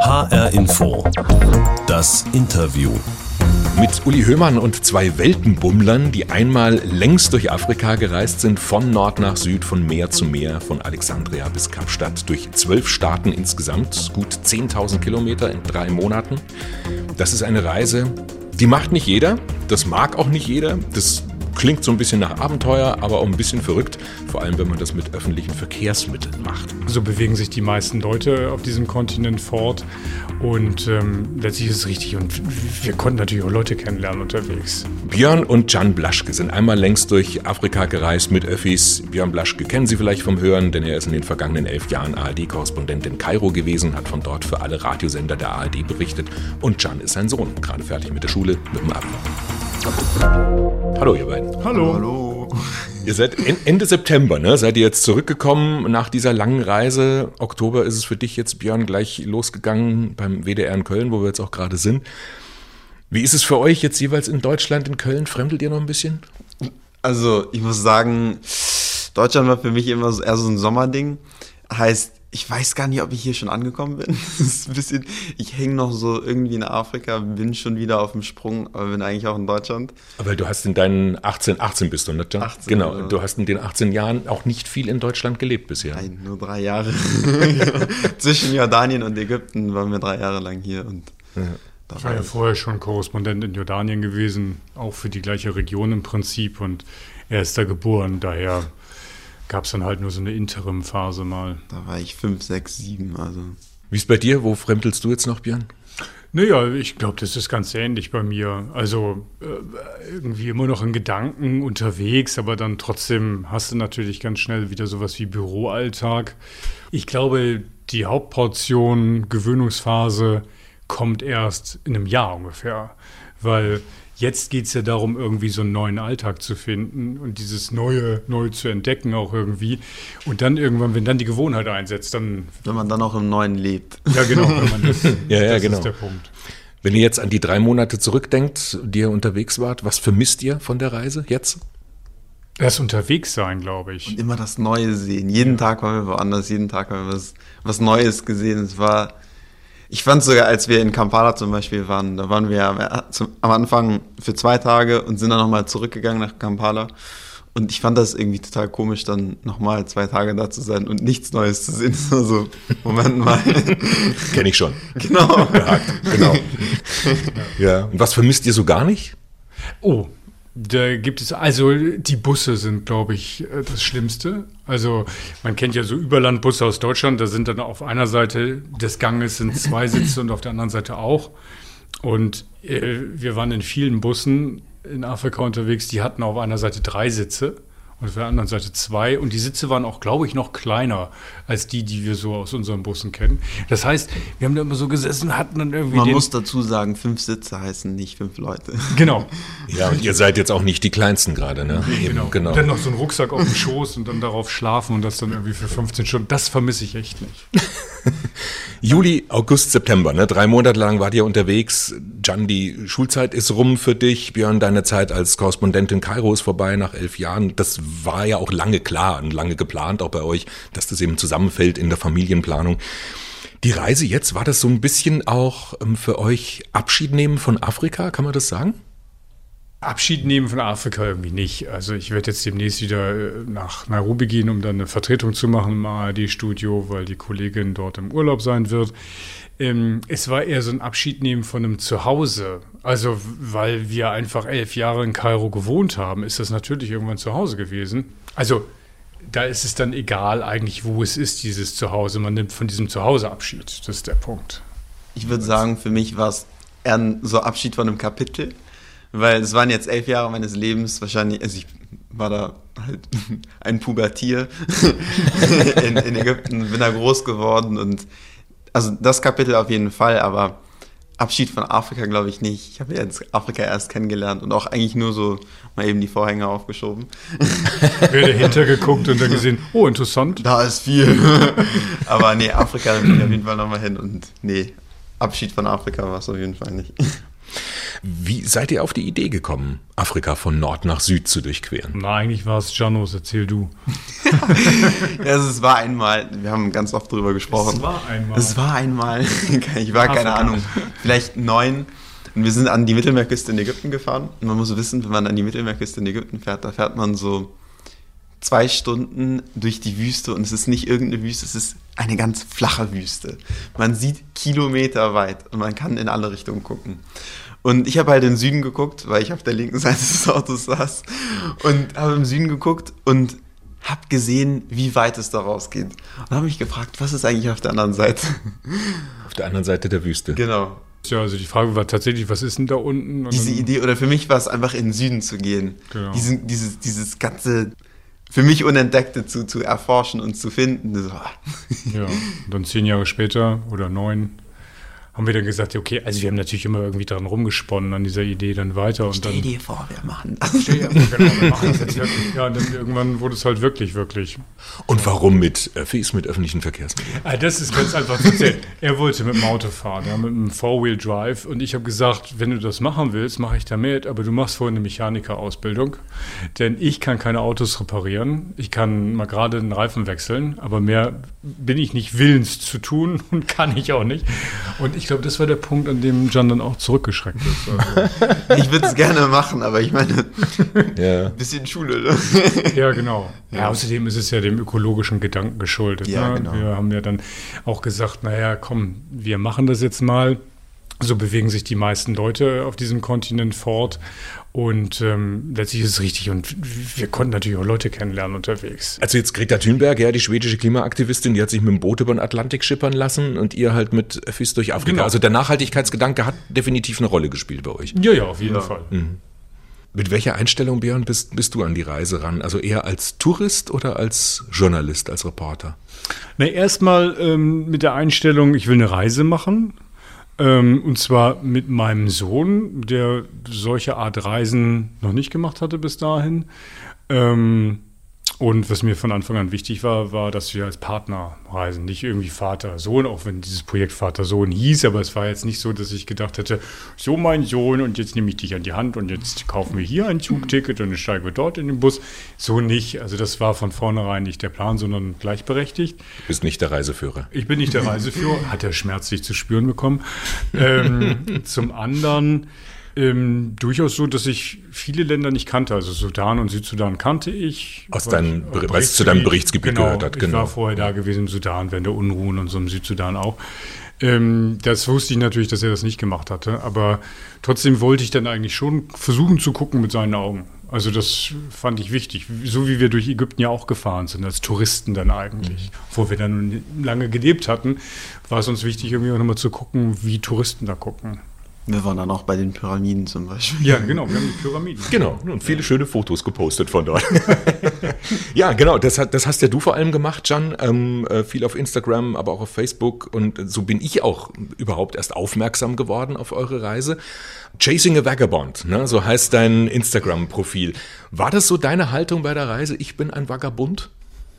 HR Info. Das Interview. Mit Uli Höhmann und zwei Weltenbummlern, die einmal längs durch Afrika gereist sind, von Nord nach Süd, von Meer zu Meer, von Alexandria bis Kapstadt, durch zwölf Staaten insgesamt, gut 10.000 Kilometer in drei Monaten. Das ist eine Reise, die macht nicht jeder, das mag auch nicht jeder, das Klingt so ein bisschen nach Abenteuer, aber auch ein bisschen verrückt, vor allem wenn man das mit öffentlichen Verkehrsmitteln macht. So bewegen sich die meisten Leute auf diesem Kontinent fort und ähm, letztlich ist es richtig und wir konnten natürlich auch Leute kennenlernen unterwegs. Björn und Jan Blaschke sind einmal längst durch Afrika gereist mit Öffis. Björn Blaschke kennen Sie vielleicht vom Hören, denn er ist in den vergangenen elf Jahren ARD-Korrespondent in Kairo gewesen, hat von dort für alle Radiosender der ARD berichtet und Jan ist sein Sohn, gerade fertig mit der Schule, mit dem Abi. Hallo ihr beiden. Hallo. Hallo. Ihr seid Ende September, ne? Seid ihr jetzt zurückgekommen nach dieser langen Reise? Oktober ist es für dich jetzt, Björn, gleich losgegangen beim WDR in Köln, wo wir jetzt auch gerade sind. Wie ist es für euch jetzt jeweils in Deutschland, in Köln? Fremdelt ihr noch ein bisschen? Also, ich muss sagen, Deutschland war für mich immer eher so ein Sommerding. Heißt, ich weiß gar nicht, ob ich hier schon angekommen bin. Das ist ein bisschen, ich hänge noch so irgendwie in Afrika, bin schon wieder auf dem Sprung, aber bin eigentlich auch in Deutschland. Weil du hast in deinen 18, 18 bist du, ne? 18, genau. genau. Du hast in den 18 Jahren auch nicht viel in Deutschland gelebt bisher. Nein, nur drei Jahre. Zwischen Jordanien und Ägypten waren wir drei Jahre lang hier und da Ich war ja vorher schon Korrespondent in Jordanien gewesen, auch für die gleiche Region im Prinzip und er ist da geboren, daher gab es dann halt nur so eine Interim-Phase mal. da war ich fünf, sechs, sieben, also. Wie ist bei dir? Wo fremdelst du jetzt noch, Björn? Naja, ich glaube, das ist ganz ähnlich bei mir. Also äh, irgendwie immer noch in Gedanken unterwegs, aber dann trotzdem hast du natürlich ganz schnell wieder sowas wie Büroalltag. Ich glaube, die Hauptportion Gewöhnungsphase kommt erst in einem Jahr ungefähr, weil jetzt geht es ja darum, irgendwie so einen neuen Alltag zu finden und dieses Neue neu zu entdecken auch irgendwie. Und dann irgendwann, wenn dann die Gewohnheit einsetzt, dann, Wenn man dann auch im Neuen lebt. ja genau, wenn man das, Ja, ja, das genau. ist der Punkt. Wenn ihr jetzt an die drei Monate zurückdenkt, die ihr unterwegs wart, was vermisst ihr von der Reise jetzt? Das unterwegs sein, glaube ich. immer das Neue sehen. Jeden Tag waren wir woanders, jeden Tag haben wir was, was Neues gesehen. Es war, ich fand sogar, als wir in Kampala zum Beispiel waren, da waren wir am, Anfang für zwei Tage und sind dann nochmal zurückgegangen nach Kampala. Und ich fand das irgendwie total komisch, dann nochmal zwei Tage da zu sein und nichts Neues zu sehen. Das war so, Moment mal. Kenn ich schon. genau. Genau. ja. Und was vermisst ihr so gar nicht? Oh, da gibt es, also die Busse sind, glaube ich, äh, das Schlimmste. Also man kennt ja so Überlandbusse aus Deutschland, da sind dann auf einer Seite des Ganges sind zwei Sitze und auf der anderen Seite auch. Und äh, wir waren in vielen Bussen in Afrika unterwegs, die hatten auf einer Seite drei Sitze und auf der anderen Seite zwei. Und die Sitze waren auch, glaube ich, noch kleiner als die, die wir so aus unseren Bussen kennen. Das heißt, wir haben da immer so gesessen, hatten dann irgendwie Man den, muss dazu sagen, fünf Sitze heißen nicht fünf Leute. genau, Ja, und ihr seid jetzt auch nicht die Kleinsten gerade, ne? Eben, Genau. genau. Und dann noch so ein Rucksack auf dem Schoß und dann darauf schlafen und das dann irgendwie für 15 Stunden. Das vermisse ich echt nicht. Juli, August, September, ne? Drei Monate lang wart ihr unterwegs. Jan, die Schulzeit ist rum für dich. Björn, deine Zeit als Korrespondent in Kairo ist vorbei nach elf Jahren. Das war ja auch lange klar und lange geplant, auch bei euch, dass das eben zusammenfällt in der Familienplanung. Die Reise jetzt, war das so ein bisschen auch ähm, für euch Abschied nehmen von Afrika, kann man das sagen? Abschied nehmen von Afrika irgendwie nicht. Also ich werde jetzt demnächst wieder äh, nach Nairobi gehen, um dann eine Vertretung zu machen im ARD-Studio, weil die Kollegin dort im Urlaub sein wird. Ähm, es war eher so ein Abschied nehmen von einem Zuhause. Also weil wir einfach elf Jahre in Kairo gewohnt haben, ist das natürlich irgendwann zu Hause gewesen. Also da ist es dann egal eigentlich, wo es ist, dieses Zuhause. Man nimmt von diesem Zuhause Abschied. Das ist der Punkt. Ich würde sagen, für mich war es eher so Abschied von einem Kapitel, weil es waren jetzt elf Jahre meines Lebens, wahrscheinlich, also ich war da halt ein Pubertier in, in Ägypten, bin da groß geworden und also das Kapitel auf jeden Fall, aber Abschied von Afrika glaube ich nicht. Ich habe jetzt Afrika erst kennengelernt und auch eigentlich nur so mal eben die Vorhänge aufgeschoben. Wer dahinter geguckt und dann gesehen, oh, interessant. Da ist viel. aber nee, Afrika will ich auf jeden Fall nochmal hin und nee, Abschied von Afrika war es auf jeden Fall nicht. Wie seid ihr auf die Idee gekommen, Afrika von Nord nach Süd zu durchqueren? Na, eigentlich war es Janos, erzähl du. ja, also es war einmal, wir haben ganz oft drüber gesprochen. Es war einmal. Es war einmal, ich war keine Ahnung, vielleicht neun. Und wir sind an die Mittelmeerküste in Ägypten gefahren. Und man muss wissen, wenn man an die Mittelmeerküste in Ägypten fährt, da fährt man so zwei Stunden durch die Wüste und es ist nicht irgendeine Wüste, es ist eine ganz flache Wüste. Man sieht Kilometer weit und man kann in alle Richtungen gucken. Und ich habe halt in den Süden geguckt, weil ich auf der linken Seite des Autos saß und habe im Süden geguckt und habe gesehen, wie weit es da rausgeht. Und habe mich gefragt, was ist eigentlich auf der anderen Seite? Auf der anderen Seite der Wüste. Genau. Ja, also die Frage war tatsächlich, was ist denn da unten? Und Diese Idee, oder für mich war es einfach in den Süden zu gehen. Genau. Diesen, dieses, dieses ganze für mich Unentdeckte zu, zu erforschen und zu finden. So. Ja, dann zehn Jahre später oder neun haben wir dann gesagt, okay, also wir haben natürlich immer irgendwie dran rumgesponnen an dieser Idee dann weiter. Und stell dann, dir vor, wir machen das. Stell dir vor, genau, wir machen das jetzt. Ja, und dann irgendwann wurde es halt wirklich, wirklich. Und warum mit Öffis, mit öffentlichen Verkehrsmitteln? Ah, das ist ganz einfach zu erzählen. Er wollte mit dem Auto fahren, ja, mit einem Four-Wheel-Drive. Und ich habe gesagt, wenn du das machen willst, mache ich da mit, aber du machst vorhin eine Mechanikerausbildung. Denn ich kann keine Autos reparieren. Ich kann mal gerade einen Reifen wechseln, aber mehr bin ich nicht willens zu tun und kann ich auch nicht. Und ich glaube, das war der Punkt, an dem Jan dann auch zurückgeschreckt ist. Also. ich würde es gerne machen, aber ich meine, ja. ein bisschen Schule. Ne? ja, genau. Ja, außerdem ist es ja dem ökologischen Gedanken geschuldet. Ja, ne? genau. Wir haben ja dann auch gesagt, naja, komm, wir machen das jetzt mal. So bewegen sich die meisten Leute auf diesem Kontinent fort. Und ähm, letztlich ist es richtig. Und wir konnten natürlich auch Leute kennenlernen unterwegs. Also jetzt Greta Thunberg, ja, die schwedische Klimaaktivistin, die hat sich mit dem Boot über den Atlantik schippern lassen und ihr halt mit Öffis durch Afrika. Genau. Also der Nachhaltigkeitsgedanke hat definitiv eine Rolle gespielt bei euch. Ja, ja, auf jeden ja. Fall. Mhm. Mit welcher Einstellung, Björn, bist, bist du an die Reise ran? Also eher als Tourist oder als Journalist, als Reporter? Na, erstmal ähm, mit der Einstellung, ich will eine Reise machen ähm, und zwar mit meinem Sohn, der solche Art Reisen noch nicht gemacht hatte bis dahin. Ähm, und was mir von Anfang an wichtig war, war, dass wir als Partner reisen, nicht irgendwie Vater-Sohn, auch wenn dieses Projekt Vater-Sohn hieß, aber es war jetzt nicht so, dass ich gedacht hätte, so mein Sohn und jetzt nehme ich dich an die Hand und jetzt kaufen wir hier ein Zugticket und dann steigen wir dort in den Bus. So nicht. Also das war von vornherein nicht der Plan, sondern gleichberechtigt. Du bist nicht der Reiseführer. Ich bin nicht der Reiseführer, hat er schmerzlich zu spüren bekommen. ähm, zum anderen ähm, durchaus so, dass ich viele Länder nicht kannte. Also Sudan und Südsudan kannte ich. Aus deinem, weil es zu deinem Berichtsgebiet genau, gehört hat. Genau. Ich war vorher da gewesen im Sudan, während der Unruhen und so im Südsudan auch. Ähm, das wusste ich natürlich, dass er das nicht gemacht hatte. Aber trotzdem wollte ich dann eigentlich schon versuchen zu gucken mit seinen Augen. Also das fand ich wichtig, so wie wir durch Ägypten ja auch gefahren sind, als Touristen dann eigentlich. Mhm. Wo wir dann lange gelebt hatten, war es uns wichtig, irgendwie auch nochmal zu gucken, wie Touristen da gucken. Wir waren dann auch bei den Pyramiden zum Beispiel. Ja, genau, wir haben die Pyramiden. Genau, und viele ja. schöne Fotos gepostet von dort. ja, genau, das, hat, das hast ja du vor allem gemacht, Jan. Ähm, äh, viel auf Instagram, aber auch auf Facebook. Und so bin ich auch überhaupt erst aufmerksam geworden auf eure Reise. Chasing a Vagabond, ne? so heißt dein Instagram-Profil. War das so deine Haltung bei der Reise? Ich bin ein Vagabund?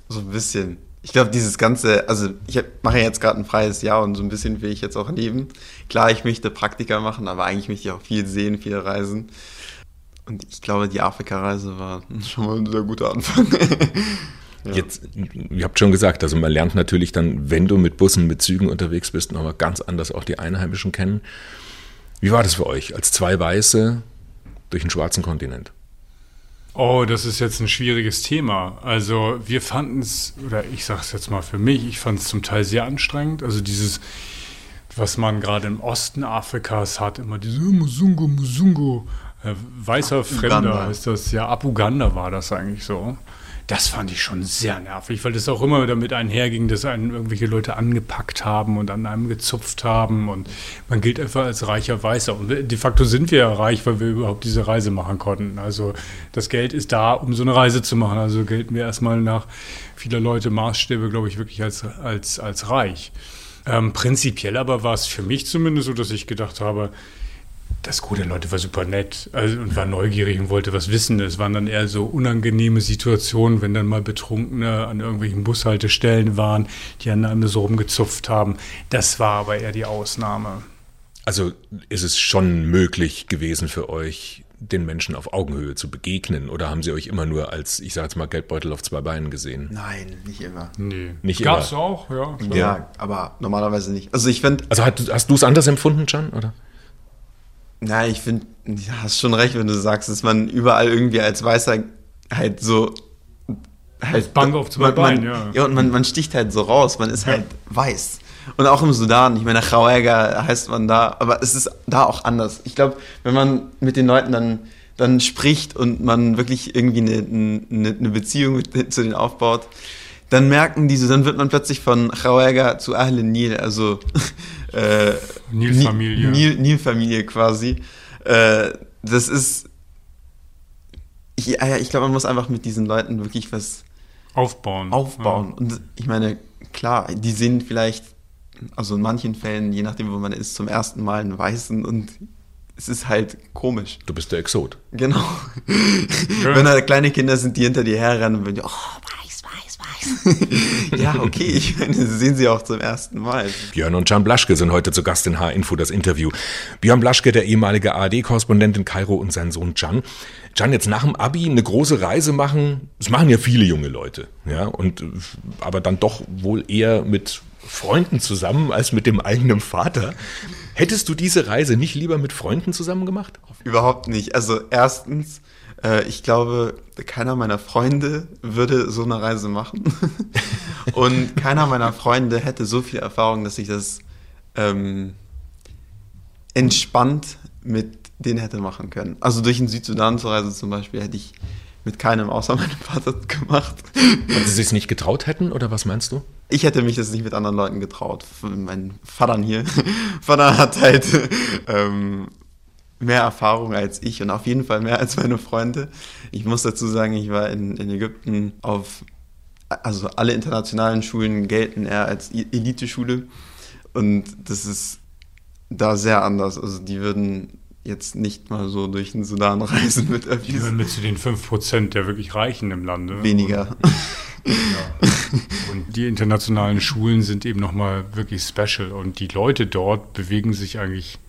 So ein bisschen ich glaube, dieses ganze, also ich mache jetzt gerade ein freies Jahr und so ein bisschen will ich jetzt auch leben. Klar, ich möchte Praktika machen, aber eigentlich möchte ich auch viel sehen, viel reisen. Und ich glaube, die Afrika-Reise war schon mal ein sehr guter Anfang. ja. Jetzt, ihr habt schon gesagt, also man lernt natürlich dann, wenn du mit Bussen, mit Zügen unterwegs bist, nochmal ganz anders auch die Einheimischen kennen. Wie war das für euch als zwei Weiße durch den schwarzen Kontinent? Oh, das ist jetzt ein schwieriges Thema. Also wir fanden es, oder ich sage es jetzt mal für mich, ich fand es zum Teil sehr anstrengend. Also dieses, was man gerade im Osten Afrikas hat, immer diese Musungo, Musungo, äh, weißer Fremder ist das, ja, ab Uganda war das eigentlich so. Das fand ich schon sehr nervig, weil das auch immer damit einherging, dass einen irgendwelche Leute angepackt haben und an einem gezupft haben und man gilt einfach als reicher Weißer. Und de facto sind wir ja reich, weil wir überhaupt diese Reise machen konnten. Also das Geld ist da, um so eine Reise zu machen. Also gelten wir erstmal nach vieler Leute Maßstäbe, glaube ich, wirklich als, als, als reich. Ähm, prinzipiell aber war es für mich zumindest so, dass ich gedacht habe, das Gute Leute war super nett also, und war neugierig und wollte was wissen. Es waren dann eher so unangenehme Situationen, wenn dann mal Betrunkene an irgendwelchen Bushaltestellen waren, die an einem so rumgezupft haben. Das war aber eher die Ausnahme. Also ist es schon möglich gewesen für euch, den Menschen auf Augenhöhe zu begegnen? Oder haben sie euch immer nur als, ich sage jetzt mal, Geldbeutel auf zwei Beinen gesehen? Nein, nicht immer. Nee. Nicht Gab's immer. auch, ja. klar. Ja, aber normalerweise nicht. Also ich finde, Also hast, hast du es anders empfunden, Can? Oder? Na, ich finde, du hast schon recht, wenn du sagst, dass man überall irgendwie als Weißer halt so halt Bank auf zwei man, Beinen, ja. Ja, und man, man sticht halt so raus, man ist halt weiß. Und auch im Sudan, ich meine, Khawaiga heißt man da, aber es ist da auch anders. Ich glaube, wenn man mit den Leuten dann, dann spricht und man wirklich irgendwie eine, eine, eine Beziehung mit, zu denen aufbaut, dann merken diese, dann wird man plötzlich von Khawaiga zu Ahle Nil, also äh, Nil-Familie. Nil- Nil-Familie quasi. Äh, das ist, ich, ja, ja, ich glaube, man muss einfach mit diesen Leuten wirklich was Aufbauen. aufbauen. Und ich meine, klar, die sehen vielleicht, also in manchen Fällen, je nachdem, wo man ist, zum ersten Mal einen Weißen und es ist halt komisch. Du bist der Exot. Genau. Wenn da kleine Kinder sind, die hinter dir herrennen und die, oh. ja, okay, ich meine, das sehen sie auch zum ersten Mal. Björn und Can Blaschke sind heute zu Gast in H-Info, das Interview. Björn Blaschke, der ehemalige ARD-Korrespondent in Kairo und sein Sohn Can. Can, jetzt nach dem Abi eine große Reise machen, das machen ja viele junge Leute, ja, und, aber dann doch wohl eher mit Freunden zusammen als mit dem eigenen Vater. Hättest du diese Reise nicht lieber mit Freunden zusammen gemacht? Überhaupt nicht. Also erstens, äh, ich glaube, keiner meiner Freunde würde so eine Reise machen. Und keiner meiner Freunde hätte so viel Erfahrung, dass ich das ähm, entspannt mit denen hätte machen können. Also durch den Südsudan zur Reise zum Beispiel hätte ich mit keinem außer meinem Vater gemacht. Weil sie sich nicht getraut hätten, oder was meinst du? Ich hätte mich das nicht mit anderen Leuten getraut. Mein Vater hier, Vater hat halt ähm, mehr Erfahrung als ich und auf jeden Fall mehr als meine Freunde. Ich muss dazu sagen, ich war in, in Ägypten auf, also alle internationalen Schulen gelten eher als Eliteschule und das ist da sehr anders. Also die würden jetzt nicht mal so durch den Sudan reisen mit Die Öffis. gehören mit zu den 5% der wirklich Reichen im Lande. Weniger. Und die internationalen Schulen sind eben nochmal wirklich special. Und die Leute dort bewegen sich eigentlich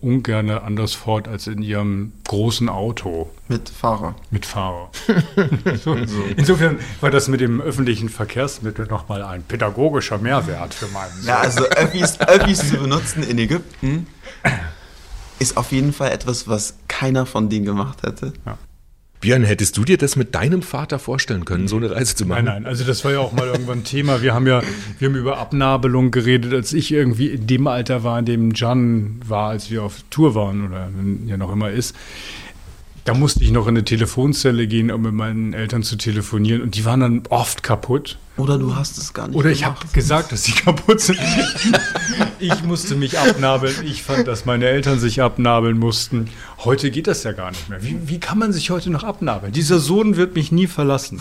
ungern anders fort als in ihrem großen Auto Mit Fahrer. mit Fahrer. so, insofern war das mit dem öffentlichen Verkehrsmittel nochmal ein pädagogischer Mehrwert für meinen Sohn. Ja, also Öffis, Öffis zu benutzen in Ägypten ist auf jeden Fall etwas, was keiner von denen gemacht hätte. Björn, hättest du dir das mit deinem Vater vorstellen können, so eine Reise zu machen? Nein, nein, also das war ja auch mal irgendwann Thema. Wir haben ja, wir haben über Abnabelung geredet, als ich irgendwie in dem Alter war, in dem Jan war, als wir auf Tour waren oder ja noch immer ist. Da musste ich noch in eine Telefonzelle gehen, um mit meinen Eltern zu telefonieren und die waren dann oft kaputt. Oder du hast es gar nicht Oder ich habe gesagt, dass sie kaputt sind. Ich musste mich abnabeln. Ich fand, dass meine Eltern sich abnabeln mussten. Heute geht das ja gar nicht mehr. Wie, wie kann man sich heute noch abnabeln? Dieser Sohn wird mich nie verlassen.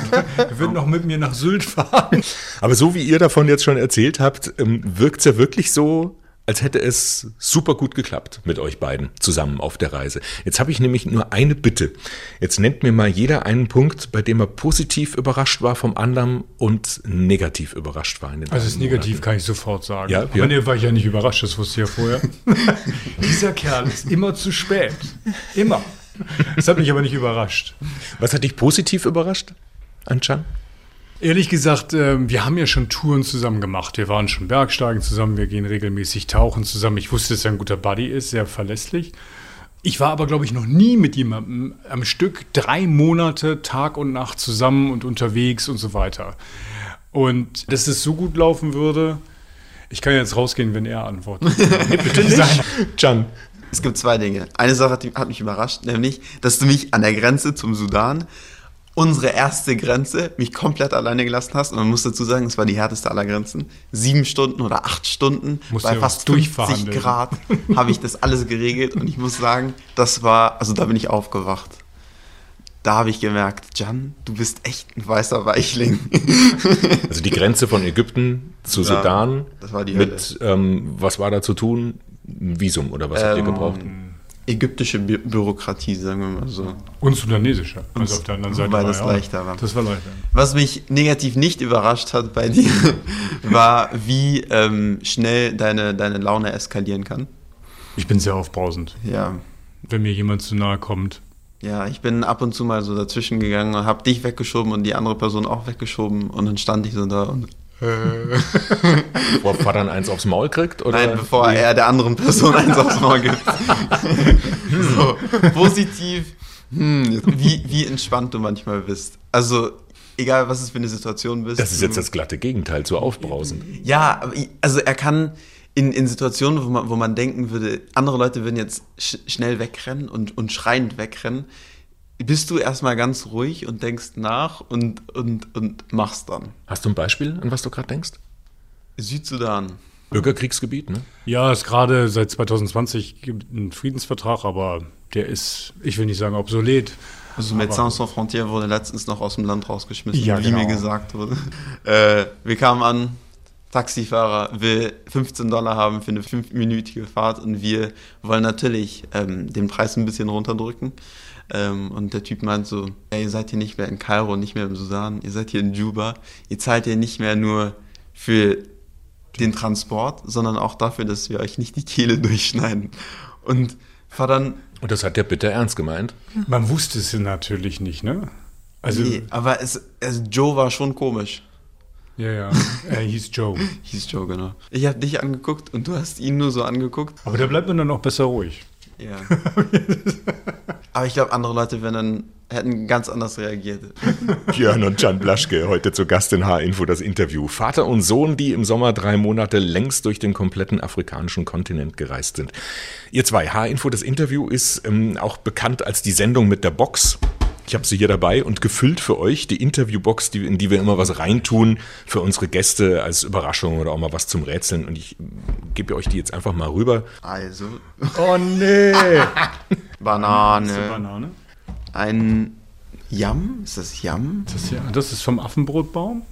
Er wird noch mit mir nach Sylt fahren. Aber so wie ihr davon jetzt schon erzählt habt, ähm, wirkt es ja wirklich so, als hätte es super gut geklappt mit euch beiden zusammen auf der Reise. Jetzt habe ich nämlich nur eine Bitte. Jetzt nennt mir mal jeder einen Punkt, bei dem er positiv überrascht war vom anderen und negativ überrascht war. In den Also das Negativ Monaten. kann ich sofort sagen. Ja, Aber ja. nee, war ich ja nicht überrascht, das wusste ich ja vorher. Dieser Kerl ist immer zu spät. Immer. Das hat mich aber nicht überrascht. Was hat dich positiv überrascht, Anchan? Ehrlich gesagt, ähm, wir haben ja schon Touren zusammen gemacht. Wir waren schon Bergsteigen zusammen, wir gehen regelmäßig tauchen zusammen. Ich wusste, dass er ein guter Buddy ist, sehr verlässlich. Ich war aber, glaube ich, noch nie mit jemandem am Stück drei Monate Tag und Nacht zusammen und unterwegs und so weiter. Und dass es so gut laufen würde, ich kann jetzt rausgehen, wenn er antwortet. Bitte nicht. Can. Es gibt zwei Dinge. Eine Sache hat, hat mich überrascht, nämlich, dass du mich an der Grenze zum Sudan, unsere erste Grenze, mich komplett alleine gelassen hast. Und man muss dazu sagen, es war die härteste aller Grenzen. Sieben Stunden oder acht Stunden Musst bei fast was 50 durchverhandeln. Grad habe ich das alles geregelt. Und ich muss sagen, das war, also da bin ich aufgewacht. Da habe ich gemerkt, Jan, du bist echt ein weißer Weichling. Also die Grenze von Ägypten zu Ja, Sudan. das war die Mit, ähm, was war da zu tun? Ein Visum oder was habt ihr Ähm, gebraucht? Ägyptische Bü Bürokratie, sagen wir mal so. Und sudanesische. Also auf der anderen Seite Weil das ja leichter war. Das war leichter. Was mich negativ nicht überrascht hat bei dir, war, wie ähm, schnell deine, deine Laune eskalieren kann. Ich bin sehr aufbrausend, Ja. wenn mir jemand zu nahe kommt. Ja, ich bin ab und zu mal so dazwischen gegangen und hab dich weggeschoben und die andere Person auch weggeschoben und dann stand ich so da und Wo Vater dann eins aufs Maul kriegt? Oder? Nein, bevor er der anderen Person eins aufs Maul gibt. so, positiv. Hm, wie, wie entspannt du manchmal bist. Also, egal was es für eine Situation bist. Das ist jetzt das glatte Gegenteil zu aufbrausend. Ja, also er kann in, in Situationen, wo man, wo man denken würde, andere Leute würden jetzt sch schnell wegrennen und, und schreiend wegrennen, bist du erstmal ganz ruhig und denkst nach und, und, und machst dann. Hast du ein Beispiel, an was du gerade denkst? Südsudan. Bürgerkriegsgebiet, ne? Ja, es gerade seit 2020 gibt einen Friedensvertrag, aber der ist, ich will nicht sagen obsolet. Also Médecins Sans Frontières wurde letztens noch aus dem Land rausgeschmissen, Ja, wie genau. mir gesagt wurde. Äh, wir kamen an, Taxifahrer will 15 Dollar haben für eine fünfminütige Fahrt und wir wollen natürlich ähm, den Preis ein bisschen runterdrücken. Ähm, und der Typ meint so, ja, ihr seid hier nicht mehr in Kairo, nicht mehr im Sudan, ihr seid hier in Juba. Ihr zahlt hier nicht mehr nur für den Transport, sondern auch dafür, dass wir euch nicht die Kehle durchschneiden. Und fahr dann Und das hat der bitter ernst gemeint. Man wusste es ja natürlich nicht, ne? Also, nee, aber es, es, Joe war schon komisch. ja, ja, er hieß Joe. Hieß Joe, genau. Ich habe dich angeguckt und du hast ihn nur so angeguckt. Aber da bleibt man dann auch besser ruhig. Ja. Aber ich glaube, andere Leute wären dann, hätten ganz anders reagiert. Björn und Can Blaschke, heute zu Gast in H-Info das Interview. Vater und Sohn, die im Sommer drei Monate längst durch den kompletten afrikanischen Kontinent gereist sind. Ihr zwei, H-Info das Interview ist ähm, auch bekannt als die Sendung mit der Box. Ich habe sie hier dabei und gefüllt für euch die Interviewbox, die, in die wir immer was reintun für unsere Gäste als Überraschung oder auch mal was zum Rätseln. Und ich gebe euch die jetzt einfach mal rüber. Also, Oh nee! Banane. Banane. Ein Yam? Ist das Yam? Das, ist ja, das ist vom Affenbrotbaum?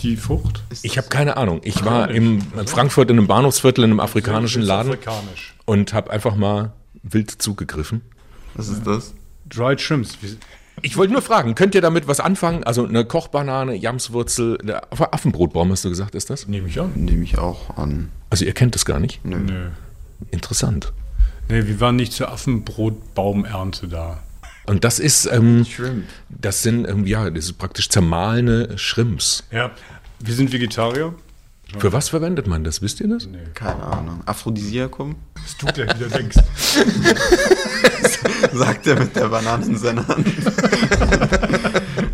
Die Frucht? Ist Ich das- habe keine Ahnung. Ich war im in Frankfurt in einem Bahnhofsviertel in einem afrikanischen Das ist Laden Afrikanisch. und habe einfach mal wild zugegriffen. Was ist das? Dried Shrimps. Ich wollte nur fragen, könnt ihr damit was anfangen? Also eine Kochbanane, Jamswurzel, Affenbrotbaum hast du gesagt, ist das? Nehme ich an. Nehme ich auch an. Also ihr kennt es gar nicht. Nö. Nö. Interessant. Nee, wir waren nicht zur Affenbrotbaumernte da. Und das ist, ähm, Shrimp. das sind, ähm, ja, das ist praktisch zermahlene Shrimps. Ja. Wir sind Vegetarier. Für was verwendet man das? Wisst ihr das? Keine Ahnung. Aphrodisiakum? Was du gleich wieder denkst. Sagt er mit der Banane in seiner Hand.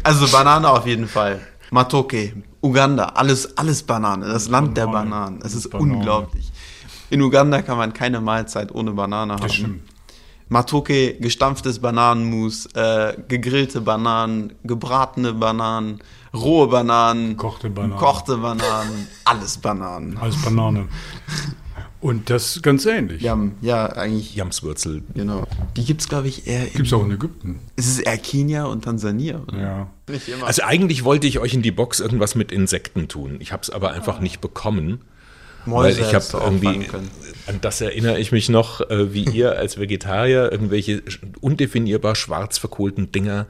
also Banane auf jeden Fall. Matoke, Uganda, alles, alles Banane. Das Land der Banane. Bananen. Es ist Banane. unglaublich. In Uganda kann man keine Mahlzeit ohne Banane haben. Das stimmt. Matoke, gestampftes Bananenmus, äh, gegrillte Bananen, gebratene Bananen, rohe Bananen, Gekochte Bananen. gekochte Bananen, alles Bananen. Alles Banane. Und das ganz ähnlich. Ja, ja, eigentlich, Jamswurzel. genau. Die gibt's glaube ich, eher Gibt es auch in Ägypten. Ist es eher Kenia und Tansania? Oder? Ja. Nicht immer. Also eigentlich wollte ich euch in die Box irgendwas mit Insekten tun. Ich habe es aber einfach nicht bekommen. Weil ich habe irgendwie, können. an das erinnere ich mich noch, äh, wie ihr als Vegetarier irgendwelche undefinierbar schwarz verkohlten Dinger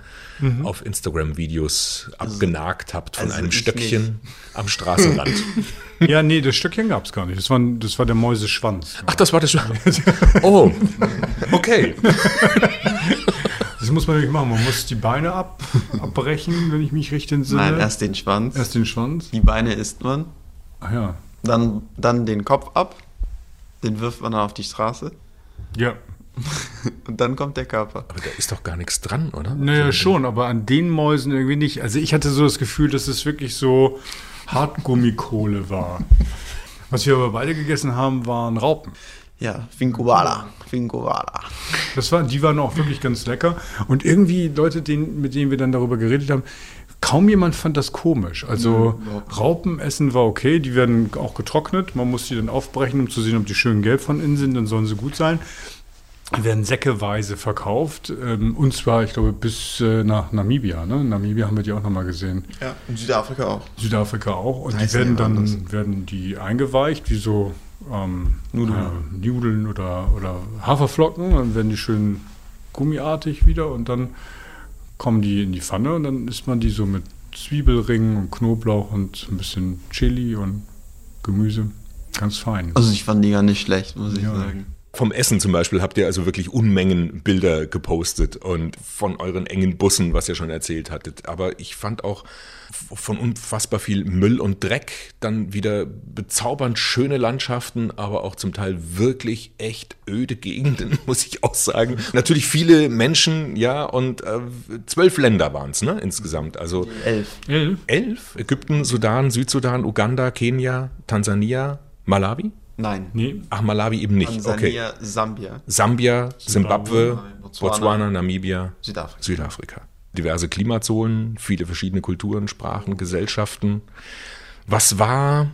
auf Instagram-Videos abgenagt habt von also einem Stöckchen am Straßenrand. ja, nee, das Stückchen gab es gar nicht. Das war, das war der Mäuseschwanz. Ach, das war das schon. Oh, okay. Das muss man natürlich machen. Man muss die Beine ab, abbrechen, wenn ich mich richtig entsinne. Nein, erst den Schwanz. Erst den Schwanz. die Beine isst man. Ach ja. Dann, dann den Kopf ab. Den wirft man dann auf die Straße. Ja. Und dann kommt der Körper. Aber da ist doch gar nichts dran, oder? Naja, schon, aber an den Mäusen irgendwie nicht. Also ich hatte so das Gefühl, dass es wirklich so Hartgummikohle war. Was wir aber beide gegessen haben, waren Raupen. Ja, Finkobala. Finkobala. Das war, die waren auch wirklich ganz lecker. Und irgendwie Leute, denen, mit denen wir dann darüber geredet haben, kaum jemand fand das komisch. Also Raupen essen war okay, die werden auch getrocknet. Man muss die dann aufbrechen, um zu sehen, ob die schön gelb von innen sind, dann sollen sie gut sein. Die werden säckeweise verkauft. Ähm, und zwar, ich glaube, bis äh, nach Namibia. Ne? Namibia haben wir die auch nochmal gesehen. Ja, in Südafrika auch. Südafrika auch. Und die werden dann anders. werden die eingeweicht, wie so ähm, Nudeln. äh, Nudeln oder, oder Haferflocken. Dann werden die schön gummiartig wieder und dann kommen die in die Pfanne und dann isst man die so mit Zwiebelringen und Knoblauch und ein bisschen Chili und Gemüse. Ganz fein. Also ich fand die gar nicht schlecht, muss ich Ja. sagen. Vom Essen zum Beispiel habt ihr also wirklich Unmengen Bilder gepostet und von euren engen Bussen, was ihr schon erzählt hattet. Aber ich fand auch von unfassbar viel Müll und Dreck dann wieder bezaubernd schöne Landschaften, aber auch zum Teil wirklich echt öde Gegenden, muss ich auch sagen. Natürlich viele Menschen, ja, und äh, zwölf Länder waren es, ne, insgesamt. Also Elf. Elf? elf? Ägypten, Sudan, Südsudan, Uganda, Kenia, Tansania, Malawi? Nein. Nee. Ach, Malawi eben nicht. Okay. Tansania, Sambia, Sambia, Zimbabwe, Botswana. Botswana, Namibia, Südafrika. Südafrika. Diverse Klimazonen, viele verschiedene Kulturen, Sprachen, Gesellschaften. Was war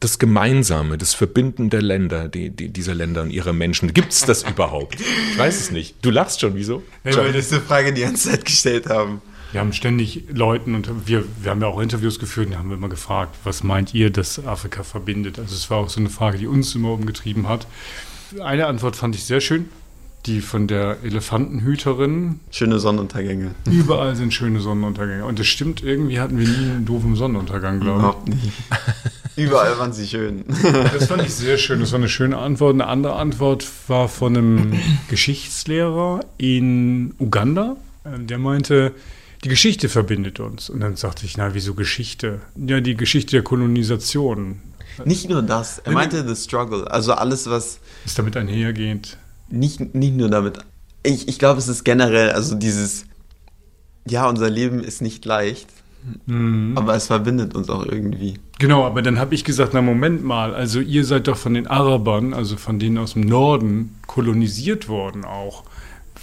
das Gemeinsame, das Verbinden der Länder, die, die, dieser Länder und ihrer Menschen? Gibt es das überhaupt? Ich weiß es nicht. Du lachst schon, wieso? Ja, Weil wir diese Frage die ganze Zeit gestellt haben. Wir haben ständig Leuten und wir, wir haben ja auch Interviews geführt, da haben immer gefragt, was meint ihr, dass Afrika verbindet? Also es war auch so eine Frage, die uns immer umgetrieben hat. Eine Antwort fand ich sehr schön, die von der Elefantenhüterin. Schöne Sonnenuntergänge. Überall sind schöne Sonnenuntergänge. Und das stimmt, irgendwie hatten wir nie einen doofen Sonnenuntergang, glaube Überhaupt nicht. Überall waren sie schön. ich. Das fand ich sehr schön. Das war eine schöne Antwort. Eine andere Antwort war von einem Geschichtslehrer in Uganda. Ähm, Der meinte, die Geschichte verbindet uns. Und dann sagte ich, na, wieso Geschichte? Ja, die Geschichte der Kolonisation Nicht nur das. Er meinte the struggle. Also alles, was ist damit einhergehend. nicht, nicht nur damit. Ich, ich glaube, es ist generell, also dieses, ja, unser Leben ist nicht leicht, aber es verbindet uns auch irgendwie. Genau, aber dann habe ich gesagt, na Moment mal, also ihr seid doch von den Arabern, also von denen aus dem Norden, kolonisiert worden auch.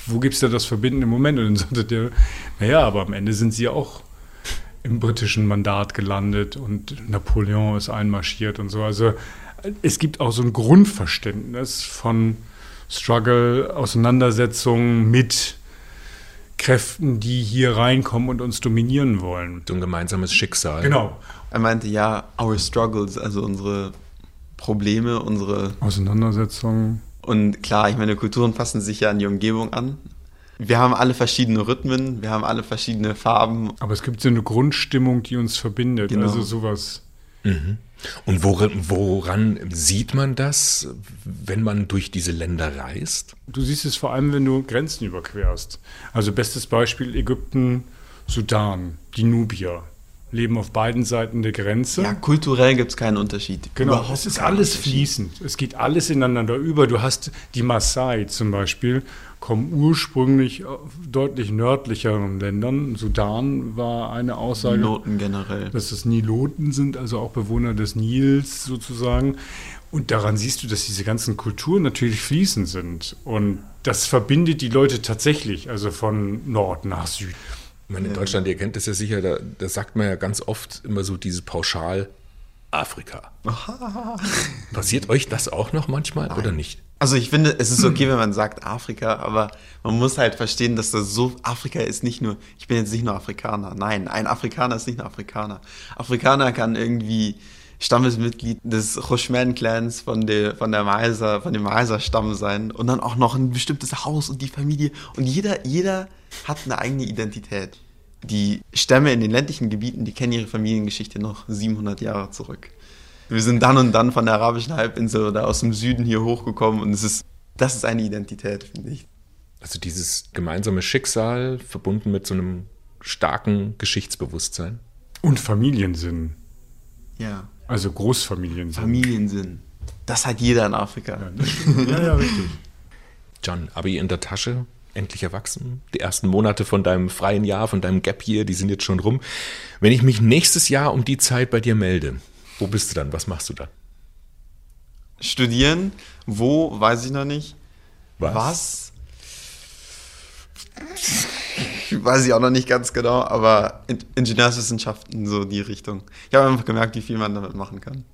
Wo gibt es da das verbindende Moment? Und dann sagte der, naja, aber am Ende sind sie auch im britischen Mandat gelandet und Napoleon ist einmarschiert und so. Also es gibt auch so ein Grundverständnis von Struggle, Auseinandersetzungen mit Kräften, die hier reinkommen und uns dominieren wollen. So ein gemeinsames Schicksal. Genau. Er meinte, ja, our struggles, also unsere Probleme, unsere. Auseinandersetzungen. Und klar, ich meine, Kulturen passen sich ja an die Umgebung an. Wir haben alle verschiedene Rhythmen, wir haben alle verschiedene Farben. Aber es gibt so eine Grundstimmung, die uns verbindet. Genau. Also sowas. Und woran, woran sieht man das, wenn man durch diese Länder reist? Du siehst es vor allem, wenn du Grenzen überquerst. Also bestes Beispiel Ägypten, Sudan, die Nubier leben auf beiden Seiten der Grenze. Ja, kulturell gibt es keinen Unterschied. Genau, Überhaupt es ist alles fließend. Es geht alles ineinander über. Du hast die Maasai zum Beispiel, kommen ursprünglich deutlich nördlicheren Ländern. Sudan war eine Aussage. Noten generell. dass es Niloten sind, also auch Bewohner des Nils sozusagen. Und daran siehst du, dass diese ganzen Kulturen natürlich fließend sind. Und das verbindet die Leute tatsächlich, also von Nord nach Süd. Ich meine, in Deutschland, ihr kennt das ja sicher, da, da sagt man ja ganz oft immer so dieses Pauschal Afrika. Passiert euch das auch noch manchmal oder nicht? Also ich finde, es ist okay, wenn man sagt Afrika, aber man muss halt verstehen, dass das so, Afrika ist nicht nur, ich bin jetzt nicht nur Afrikaner. Nein, ein Afrikaner ist nicht nur Afrikaner. Afrikaner kann irgendwie Stammesmitglied des Choshman-Clans von der, von der Maiser, von dem Maiser-Stamm sein und dann auch noch ein bestimmtes Haus und die Familie und jeder, jeder hat eine eigene Identität. Die Stämme in den ländlichen Gebieten, die kennen ihre Familiengeschichte noch 700 Jahre zurück. Wir sind dann und dann von der arabischen Halbinsel oder aus dem Süden hier hochgekommen und es ist, das ist eine Identität, finde ich. Also dieses gemeinsame Schicksal verbunden mit so einem starken Geschichtsbewusstsein. Und Familiensinn, Ja. also Großfamiliensinn. Familiensinn. Das hat jeder in Afrika. Ja, ja, richtig. John, Abi in der Tasche, endlich erwachsen. Die ersten Monate von deinem freien Jahr, von deinem Gap hier, die sind jetzt schon rum. Wenn ich mich nächstes Jahr um die Zeit bei dir melde, wo bist du dann? Was machst du dann? Studieren, wo, weiß ich noch nicht. Was? Weiß ich auch noch nicht ganz genau, aber In Ingenieurswissenschaften, so die Richtung. Ich habe einfach gemerkt, wie viel man damit machen kann.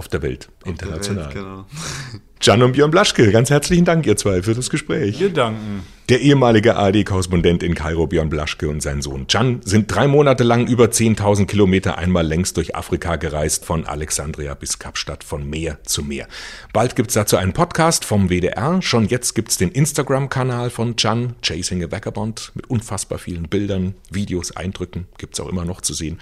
Auf der Welt, Auf der international. Welt, genau. Jan und Björn Blaschke, ganz herzlichen Dank, ihr zwei, für das Gespräch. Wir danken. Der ehemalige ARD-Korrespondent in Kairo, Björn Blaschke und sein Sohn Can sind drei Monate lang über 10.000 Kilometer einmal längs durch Afrika gereist, von Alexandria bis Kapstadt, von Meer zu Meer. Bald gibt's dazu einen Podcast vom WDR. Schon jetzt gibt's den Instagram-Kanal von Can, Chasing a Vagabond, mit unfassbar vielen Bildern, Videos, Eindrücken, gibt's auch immer noch zu sehen.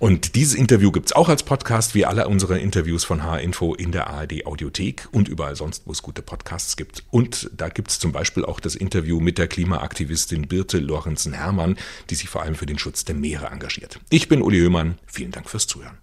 Und dieses Interview gibt's auch als Podcast, wie alle unsere Interviews von H-Info in der ARD-Audiothek und überall sonst, wo es gute Podcasts gibt. Und da gibt's zum Beispiel auch das Mit der Klimaaktivistin Birte Lorenzen-Hermann, die sich vor allem für den Schutz der Meere engagiert. Ich bin Uli Höhmann. Vielen Dank fürs Zuhören.